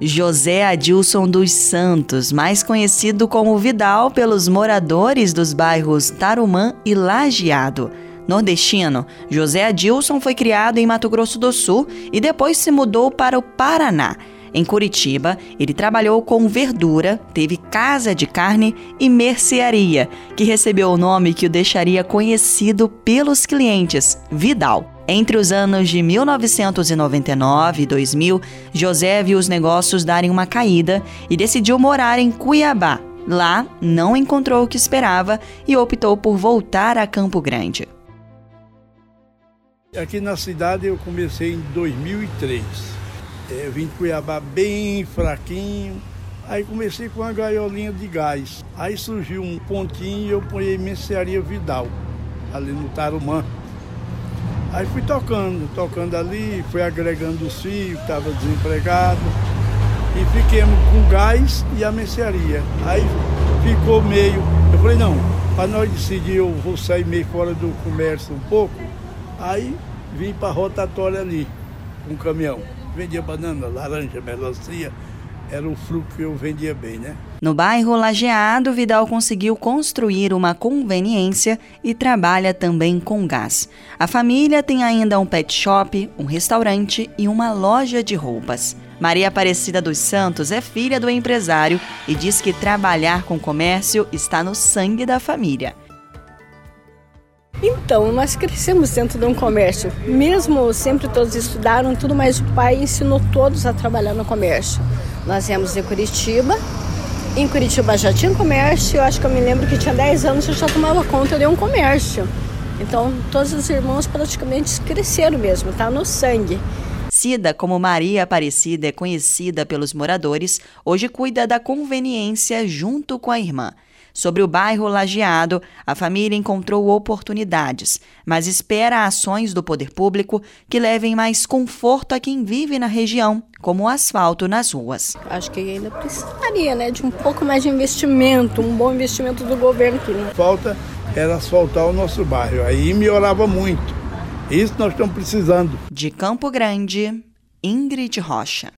José Adilson dos Santos, mais conhecido como Vidal pelos moradores dos bairros Tarumã e Lajeado. Nordestino, José Adilson foi criado em Mato Grosso do Sul e depois se mudou para o Paraná. Em Curitiba, ele trabalhou com verdura, teve casa de carne e mercearia, que recebeu o nome que o deixaria conhecido pelos clientes, Vidal. Entre os anos de 1999 e 2000, José viu os negócios darem uma caída e decidiu morar em Cuiabá. Lá, não encontrou o que esperava e optou por voltar a Campo Grande. Aqui na cidade eu comecei em 2003. É, eu vim de Cuiabá bem fraquinho. Aí comecei com uma gaiolinha de gás. Aí surgiu um pontinho e eu ponhei Mercearia Vidal, ali no Tarumã. Aí fui tocando, tocando ali, fui agregando os filhos, estava desempregado. E fiquemos com gás e a mercearia. Aí ficou meio. Eu falei, não, para nós decidir, eu vou sair meio fora do comércio um pouco. Aí vim para a rotatória ali, com um caminhão. Vendia banana, laranja, melancia era o fruto que eu vendia bem, né? No bairro Lajeado, Vidal conseguiu construir uma conveniência e trabalha também com gás. A família tem ainda um pet shop, um restaurante e uma loja de roupas. Maria Aparecida dos Santos é filha do empresário e diz que trabalhar com comércio está no sangue da família. Então, nós crescemos dentro de um comércio. Mesmo sempre todos estudaram tudo, mas o pai ensinou todos a trabalhar no comércio. Nós viemos de Curitiba. Em Curitiba já tinha comércio. Eu acho que eu me lembro que tinha 10 anos eu já tomava conta de um comércio. Então, todos os irmãos praticamente cresceram mesmo, tá no sangue. Cida, como Maria Aparecida é conhecida pelos moradores, hoje cuida da conveniência junto com a irmã. Sobre o bairro Lajeado, a família encontrou oportunidades, mas espera ações do poder público que levem mais conforto a quem vive na região, como o asfalto nas ruas. Acho que ainda precisaria né, de um pouco mais de investimento, um bom investimento do governo aqui. Né? Falta era asfaltar o nosso bairro, aí melhorava muito. Isso nós estamos precisando. De Campo Grande, Ingrid Rocha.